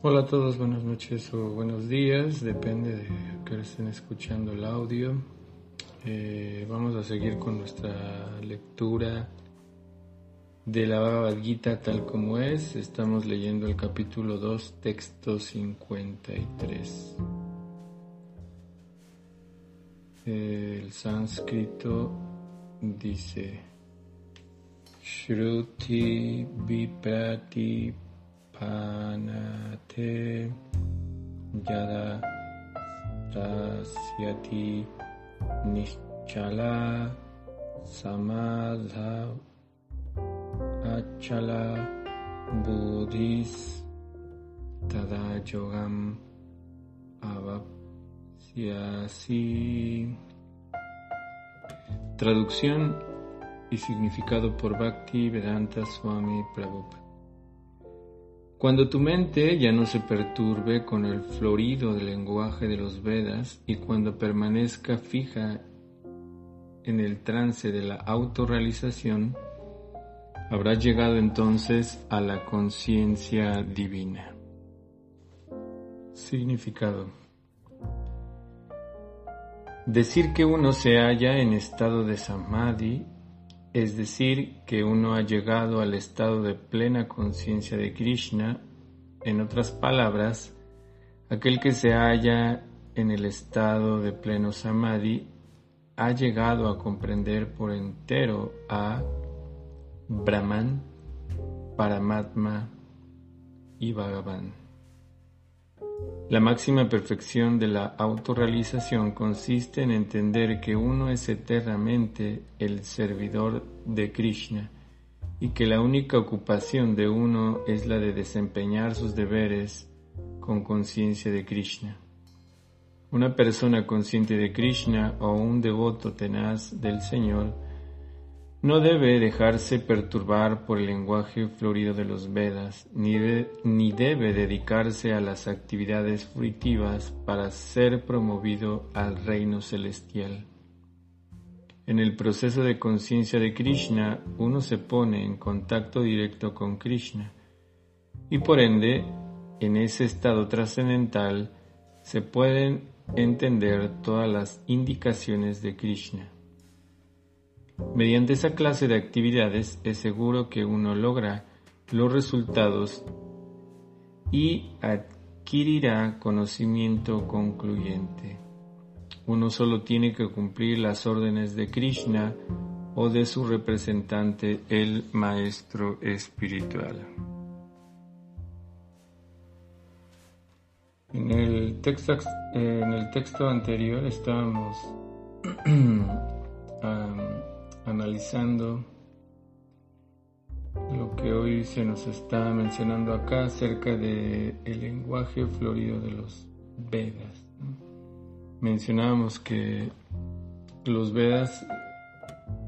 Hola a todos, buenas noches o buenos días, depende de que estén escuchando el audio. Eh, vamos a seguir con nuestra lectura de la Bhagavad Gita tal como es. Estamos leyendo el capítulo 2, texto 53. El sánscrito dice Shruti Viprati panate yada rasyati nischala samadha achala buddhis tada yogam avapsyasi Traducción y significado por Bhakti Vedanta Swami Prabhupada. Cuando tu mente ya no se perturbe con el florido del lenguaje de los Vedas y cuando permanezca fija en el trance de la autorrealización, habrás llegado entonces a la conciencia divina. Significado. Decir que uno se halla en estado de samadhi es decir, que uno ha llegado al estado de plena conciencia de Krishna, en otras palabras, aquel que se halla en el estado de pleno samadhi ha llegado a comprender por entero a Brahman, Paramatma y Bhagavan. La máxima perfección de la autorrealización consiste en entender que uno es eternamente el servidor de Krishna y que la única ocupación de uno es la de desempeñar sus deberes con conciencia de Krishna. Una persona consciente de Krishna o un devoto tenaz del Señor no debe dejarse perturbar por el lenguaje florido de los Vedas, ni, ni, debe dedicarse a las actividades fruitivas para ser promovido al reino celestial. En el proceso de conciencia de Krishna, uno se pone en contacto directo con Krishna, y por ende, en ese estado trascendental, se pueden entender todas las indicaciones de Krishna. Mediante esa clase de actividades es seguro que uno logra los resultados y adquirirá conocimiento concluyente. Uno solo tiene que cumplir las órdenes de Krishna o de su representante, el Maestro Espiritual. En el texto, anterior estábamos analizando lo que hoy se nos está mencionando acá acerca del el lenguaje florido de los Vedas. Mencionábamos que los Vedas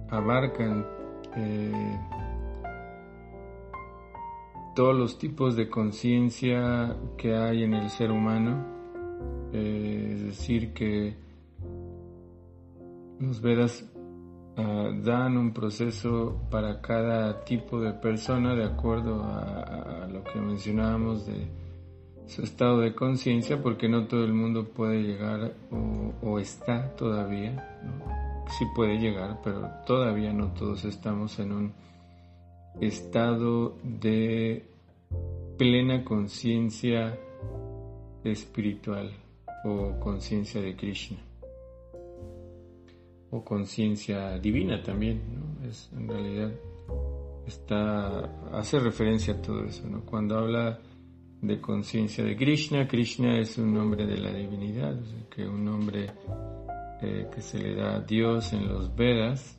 abarcan eh, todos los tipos de conciencia que hay en el ser humano, eh, es decir, que los Vedas Ah, dan un proceso para cada tipo de persona de acuerdo a, lo que mencionábamos de su estado de conciencia, porque no todo el mundo puede llegar o, está todavía, sí puede llegar, pero todavía no todos estamos en un estado de plena conciencia espiritual o conciencia de Krishna o conciencia divina también, ¿no? Es en realidad está hace referencia a todo eso, ¿no? Cuando habla de conciencia de Krishna, Krishna es un nombre de la divinidad, que un nombre eh, que se le da a Dios en los Vedas.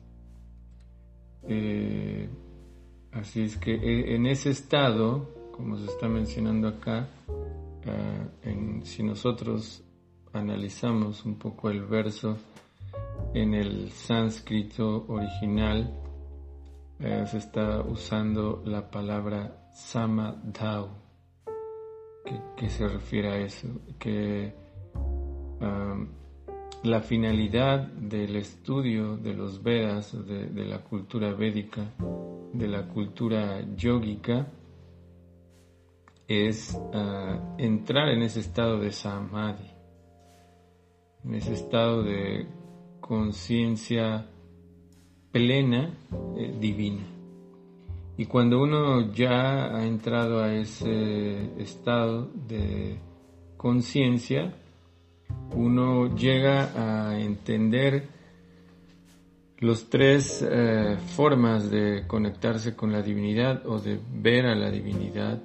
Eh, así es que eh, en ese estado, como se está mencionando acá, si nosotros analizamos un poco el verso en el sánscrito original eh, se está usando la palabra samadhau, que, se refiere a eso, que um, la finalidad del estudio de los Vedas, de, la cultura védica, de la cultura yógica, es ah, entrar en ese estado de samadhi, en ese estado de conciencia plena eh, divina. Y cuando uno ya ha entrado a ese estado de conciencia, uno llega a entender los tres eh, formas de conectarse con la divinidad o de ver a la divinidad.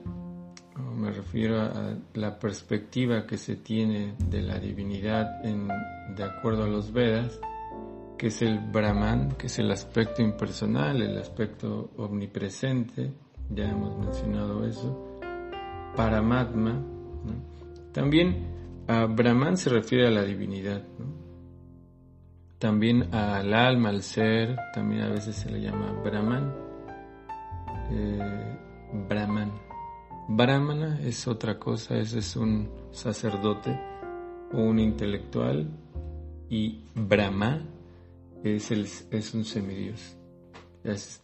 Me refiero a la perspectiva que se tiene de la divinidad de acuerdo a los Vedas, que es el Brahman, que es el aspecto impersonal, el aspecto omnipresente, ya hemos mencionado eso, Paramatma. También a Brahman se refiere a la divinidad, también al alma, al ser, también a veces se le llama Brahman. Eh, Brahman. Brahmana es otra cosa, ese es un sacerdote o un intelectual y Brahma es, el, es un semidios.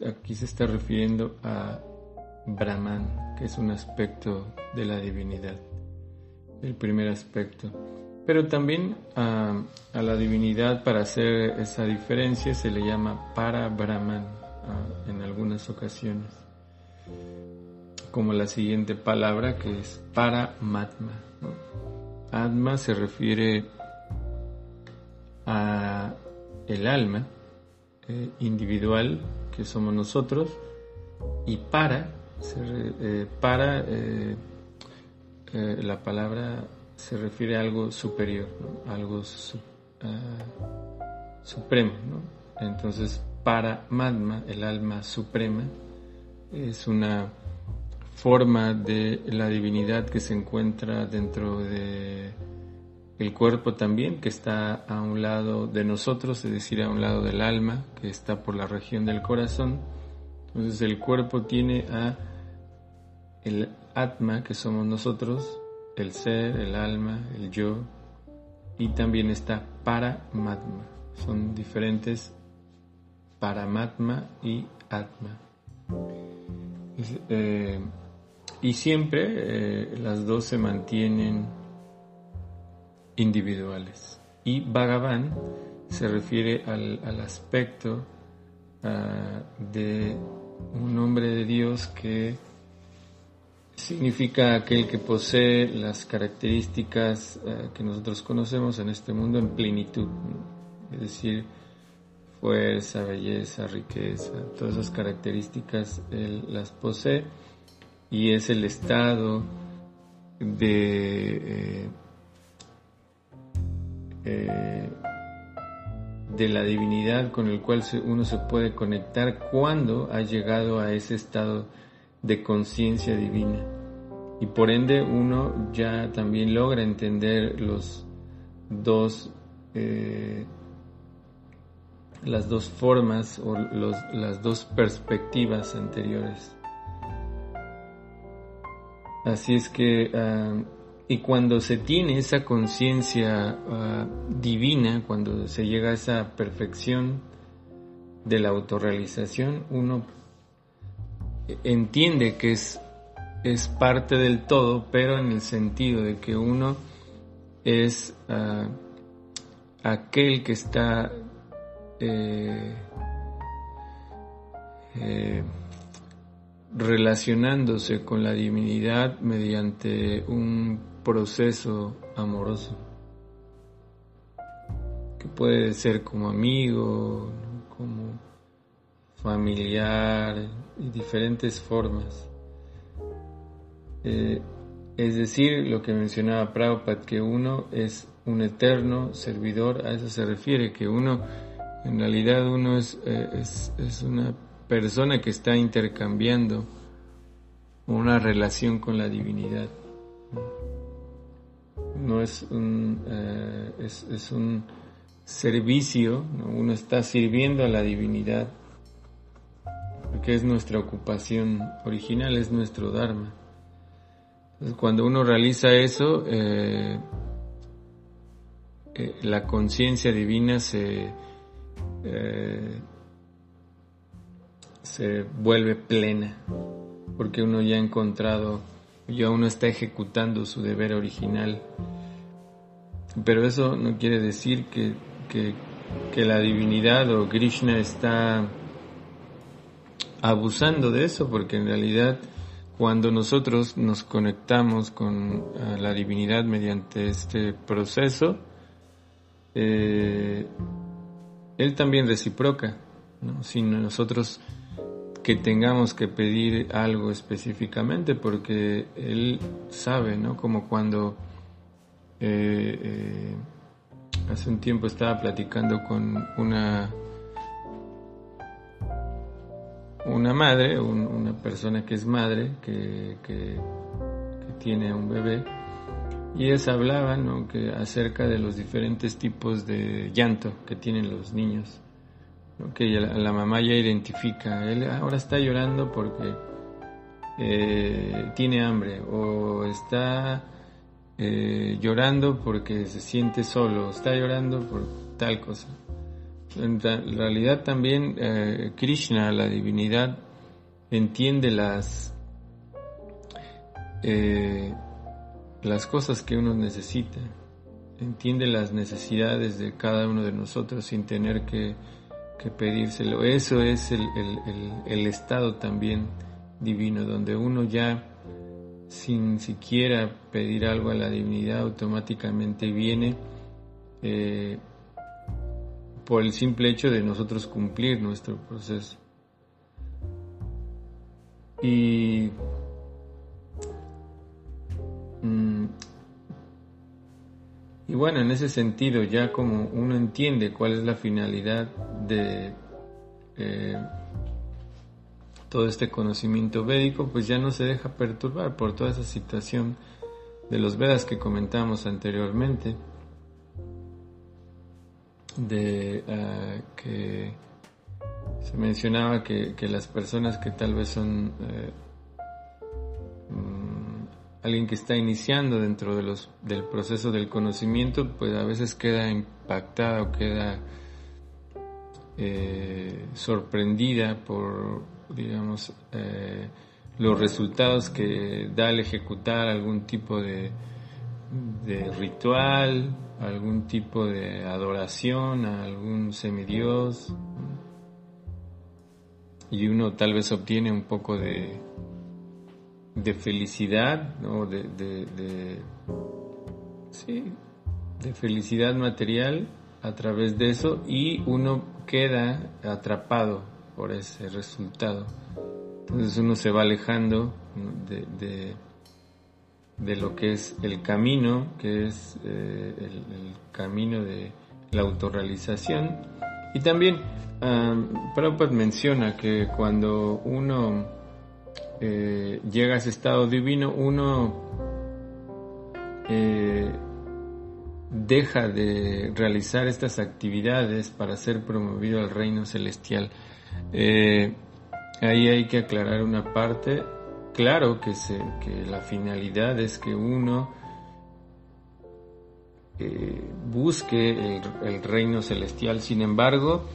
Aquí se está refiriendo a Brahman, que es un aspecto de la divinidad el primer aspecto. Pero también a, la divinidad, para hacer esa diferencia, se le llama para Brahman en algunas ocasiones. Como la siguiente palabra que es para Matma. Atma se refiere a el alma eh, individual que somos nosotros y para, eh, para eh, la palabra se refiere a algo superior, algo ah, supremo. Entonces, para Madma, el alma suprema, es una forma de la divinidad que se encuentra dentro de el cuerpo también, que está a un lado de nosotros, es decir, a un lado del alma, que está por la región del corazón. Entonces el cuerpo tiene a el Atma, que somos nosotros, el ser, el alma, el yo, y también está Paramatma. Son diferentes Paramatma y Atma. Eh, y siempre eh, las dos se mantienen individuales. Y Bhagavan se refiere al, aspecto ah, de un hombre de Dios que significa aquel que posee las características eh, que nosotros conocemos en este mundo en plenitud, es decir, fuerza, belleza, riqueza, todas esas características él las posee y es el estado de eh, eh, de la divinidad con el cual uno se puede conectar cuando ha llegado a ese estado de conciencia divina. Y por ende uno ya también logra entender los dos, eh, las dos formas o las dos perspectivas anteriores. Así es que, ah, y cuando se tiene esa conciencia ah, divina, cuando se llega a esa perfección de la autorrealización, uno entiende que es, es parte del todo, pero en el sentido de que uno es ah, aquel que está eh, eh, relacionándose con la divinidad mediante un proceso amoroso, que puede ser como amigo, como familiar y diferentes formas. Eh, es decir, lo que mencionaba Prabhupada, que uno es un eterno servidor, a eso se refiere, que uno, en realidad uno es, eh, es, una persona que está intercambiando una relación con la divinidad. No es un, eh, es, un servicio, uno está sirviendo a la divinidad que es nuestra ocupación original, es nuestro Dharma. Entonces, cuando uno realiza eso, eh, eh, la conciencia divina se, se vuelve plena, porque uno ya ha encontrado ya uno está ejecutando su deber original. Pero eso no quiere decir que, que la divinidad o Krishna está abusando de eso, porque en realidad cuando nosotros nos conectamos con eh, la divinidad mediante este proceso, eh, Él también reciproca, ¿no? sin nosotros que tengamos que pedir algo específicamente, porque Él sabe, ¿no? Como cuando eh, hace un tiempo estaba platicando con una una madre, una persona que es madre, que, tiene un bebé, y ellas hablaban que acerca de los diferentes tipos de llanto que tienen los niños, que la, mamá ya identifica, él ahora está llorando porque eh, tiene hambre o está eh, llorando porque se siente solo, está llorando por tal cosa. En realidad también eh, Krishna, la divinidad, entiende las, las cosas que uno necesita, entiende las necesidades de cada uno de nosotros sin tener que, pedírselo. Eso es el, estado también divino, donde uno ya sin siquiera pedir algo a la divinidad automáticamente viene. Eh, por el simple hecho de nosotros cumplir nuestro proceso. Y mm, y bueno, en ese sentido, ya como uno entiende cuál es la finalidad de eh, todo este conocimiento védico, pues ya no se deja perturbar por toda esa situación de los Vedas que comentamos anteriormente de eh, que se mencionaba que, las personas que tal vez son eh, alguien que está iniciando dentro de los, del proceso del conocimiento, pues a veces queda impactada o queda eh, sorprendida por, digamos, los resultados que da al ejecutar algún tipo de, de ritual, algún tipo de adoración a algún semidios. Y uno tal vez obtiene un poco de, de felicidad, ¿no? de, de, sí, de felicidad material a través de eso y uno queda atrapado por ese resultado. Entonces uno se va alejando de de lo que es el camino, que es eh, el, camino de la autorrealización. Y también um, Prabhupada menciona que cuando uno eh, llega a ese estado divino, uno eh, deja de realizar estas actividades para ser promovido al reino celestial. ahí hay que aclarar una parte claro que, la finalidad es que uno eh, busque el, reino celestial. Sin embargo,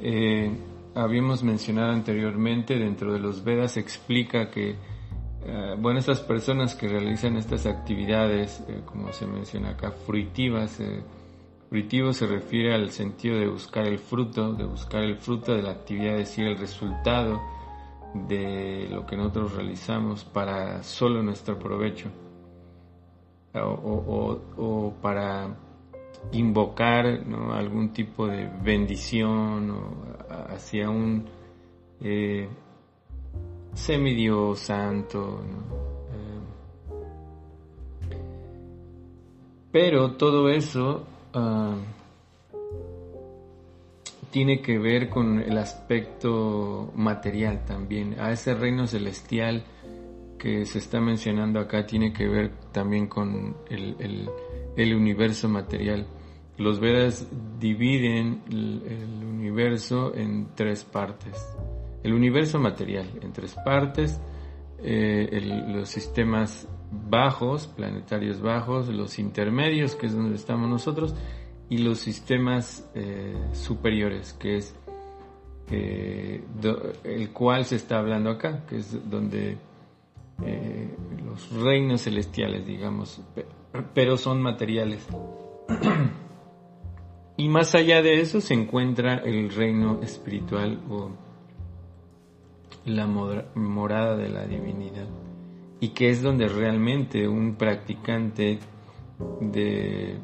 eh, habíamos mencionado anteriormente, dentro de los Vedas explica que, eh, bueno, estas personas que realizan estas actividades, como se menciona acá, fruitivas, fruitivo se refiere al sentido de buscar el fruto, de buscar el fruto de la actividad, es decir, el resultado de lo que nosotros realizamos para solo nuestro provecho o, para invocar algún tipo de bendición hacia un eh, semidios santo. Eh, pero todo eso ah, tiene que ver con el aspecto material también. A ese reino celestial que se está mencionando acá tiene que ver también con el, universo material. Los Vedas dividen el, universo en tres partes. El universo material en tres partes, eh, los sistemas bajos, planetarios bajos, los intermedios, que es donde estamos nosotros, y los sistemas eh, superiores, que es el cual se está hablando acá, que es donde eh, los reinos celestiales, digamos, pero son materiales. y más allá de eso se encuentra el reino espiritual o la morada de la divinidad y que es donde realmente un practicante de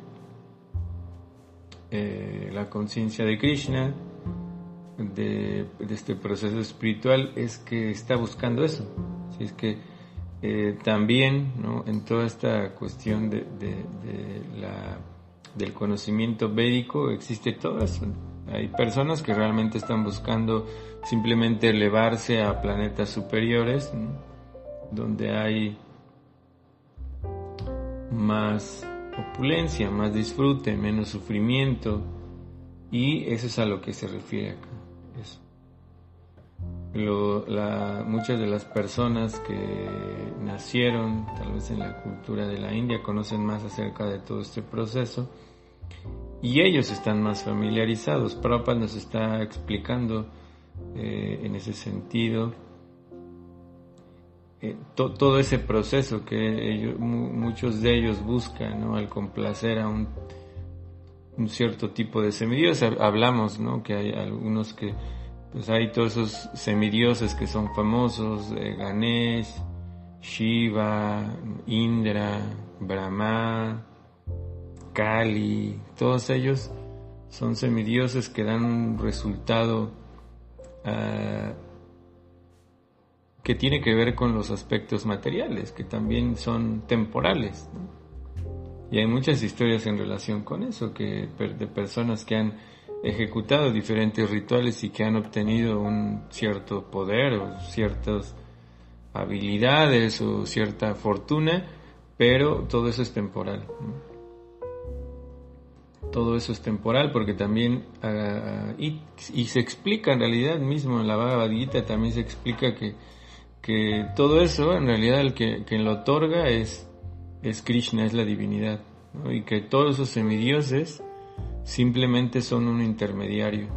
eh, la conciencia de Krishna, de, este proceso espiritual, es que está buscando eso. Si es que eh, también en toda esta cuestión de, la, del conocimiento védico existe todo eso. Hay personas que realmente están buscando simplemente elevarse a planetas superiores, donde hay más opulencia, más disfrute, menos sufrimiento, y eso es a lo que se refiere acá. Muchas de las personas que nacieron tal vez en la cultura de la India conocen más acerca de todo este proceso y ellos están más familiarizados. Prabhupada nos está explicando eh, en ese sentido eh, todo ese proceso que muchos de ellos buscan al complacer a un, cierto tipo de semidioses. Hablamos ¿no? que hay algunos que, pues hay todos esos semidioses que son famosos, eh, Ganesh, Shiva, Indra, Brahma, Kali, todos ellos son semidioses que dan un resultado ah, que tiene que ver con los aspectos materiales, que también son temporales. Y hay muchas historias en relación con eso, que de personas que han ejecutado diferentes rituales y que han obtenido un cierto poder o ciertas habilidades o cierta fortuna, pero todo eso es temporal todo eso es temporal porque también ah, y, se explica en realidad mismo en la Bhagavad Gita también se explica que, que todo eso en realidad el que quien lo otorga es es Krishna es la divinidad y que todos esos semidioses simplemente son un intermediario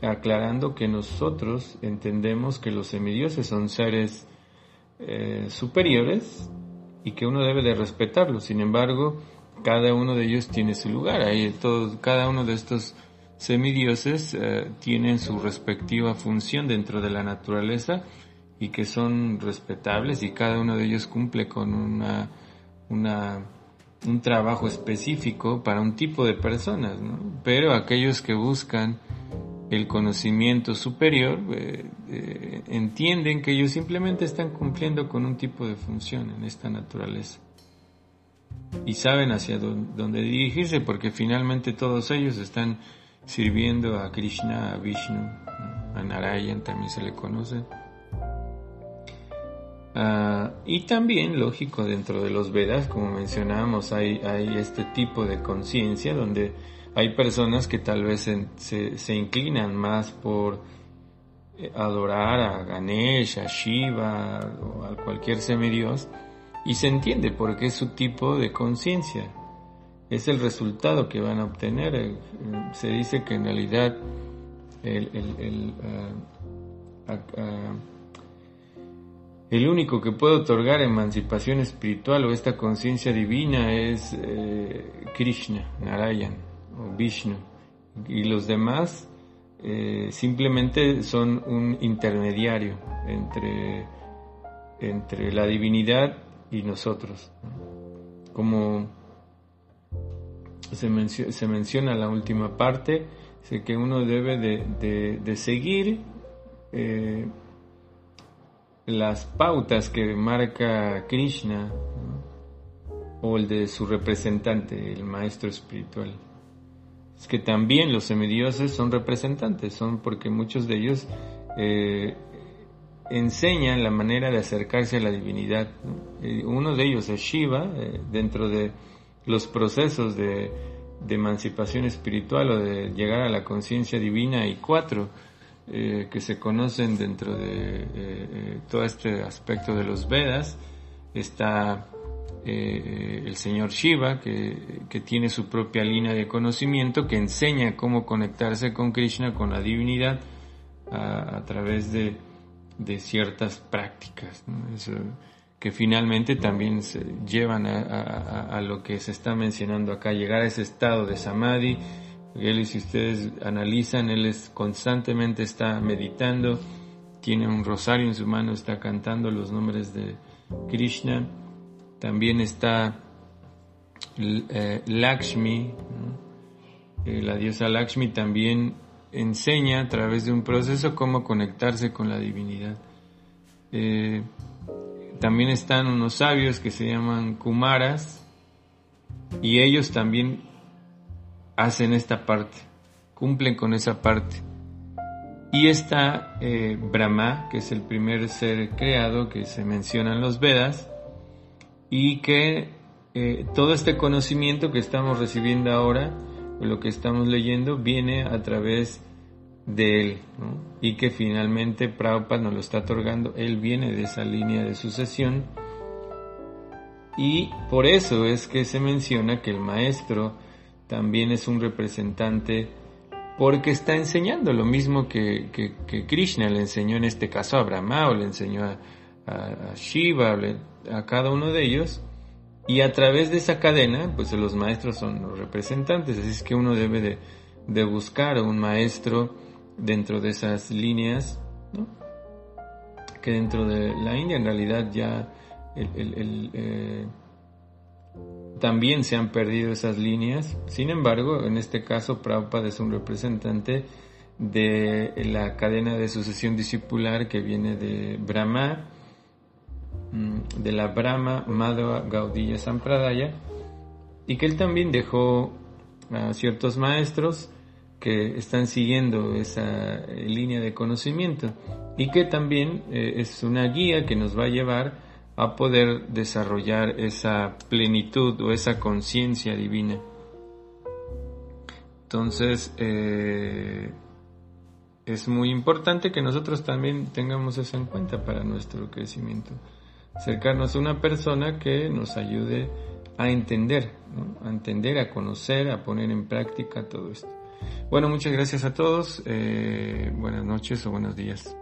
aclarando que nosotros entendemos que los semidioses son seres eh, superiores y que uno debe de respetarlos sin embargo cada uno de ellos tiene su lugar. Ahí todos, cada uno de estos semidioses eh, tienen su respectiva función dentro de la naturaleza y que son respetables y cada uno de ellos cumple con una, una un trabajo específico para un tipo de personas, pero aquellos que buscan el conocimiento superior eh, eh, entienden que ellos simplemente están cumpliendo con un tipo de función en esta naturaleza. Y saben hacia dónde dirigirse porque finalmente todos ellos están sirviendo a Krishna, a Vishnu, a Narayan también se le conoce. Ah, y también, lógico, dentro de los Vedas, como mencionábamos, hay, este tipo de conciencia donde hay personas que tal vez se, inclinan más por eh, adorar a Ganesh, a Shiva o a cualquier semidios y se entiende porque es su tipo de conciencia. Es el resultado que van a obtener. Eh, se dice que en realidad el, ah, ah, el, único que puede otorgar emancipación espiritual o esta conciencia divina es eh, Krishna, Narayan o Vishnu. Y los demás eh, simplemente son un intermediario entre, entre la divinidad y nosotros. Como se, menciona, menciona la última parte, es que uno debe de, seguir eh, las pautas que marca Krishna o el de su representante, el maestro espiritual. Es que también los semidioses son representantes, son porque muchos de ellos eh, enseñan la manera de acercarse a la divinidad. Uno de ellos es Shiva, eh, dentro de los procesos de, emancipación espiritual o de llegar a la conciencia divina, y cuatro eh, que se conocen dentro de eh, todo este aspecto de los Vedas. Está el señor Shiva, que, que, tiene su propia línea de conocimiento, que enseña cómo conectarse con Krishna, con la divinidad, a través de de ciertas prácticas, que finalmente también se llevan a, lo que se está mencionando acá, llegar a ese estado de samadhi. Él, si ustedes analizan, él es, constantemente está meditando, tiene un rosario en su mano, está cantando los nombres de Krishna. También está eh, Lakshmi, eh, la diosa Lakshmi también enseña a través de un proceso cómo conectarse con la divinidad. Eh, también están unos sabios que se llaman Kumaras y ellos también hacen esta parte, cumplen con esa parte. Y está eh, Brahma, que es el primer ser creado que se menciona en los Vedas, y que eh, todo este conocimiento que estamos recibiendo ahora, lo que estamos leyendo, viene a través de él, y que finalmente Prabhupada nos lo está otorgando, él viene de esa línea de sucesión, y por eso es que se menciona que el maestro también es un representante porque está enseñando lo mismo que, Krishna le enseñó en este caso a Brahma o le enseñó a, Shiva, a cada uno de ellos. Y a través de esa cadena, pues los maestros son los representantes, así es que uno debe de, de buscar un maestro dentro de esas líneas, ¿no? que dentro de la India en realidad ya el, eh, también se han perdido esas líneas. Sin embargo, en este caso, Prabhupada es un representante de la cadena de sucesión discipular que viene de Brahma, mm, de la Brahma Madhava Gaudiya Sampradaya, y que él también dejó a ciertos maestros que están siguiendo esa eh, línea de conocimiento y que también eh, es una guía que nos va a llevar a poder desarrollar esa plenitud o esa conciencia divina. Entonces, eh, es muy importante que nosotros también tengamos eso en cuenta para nuestro crecimiento. Acercarnos a una persona que nos ayude a entender, a entender, a conocer, a poner en práctica todo esto. Bueno, muchas gracias a todos. Eh, buenas noches o buenos días.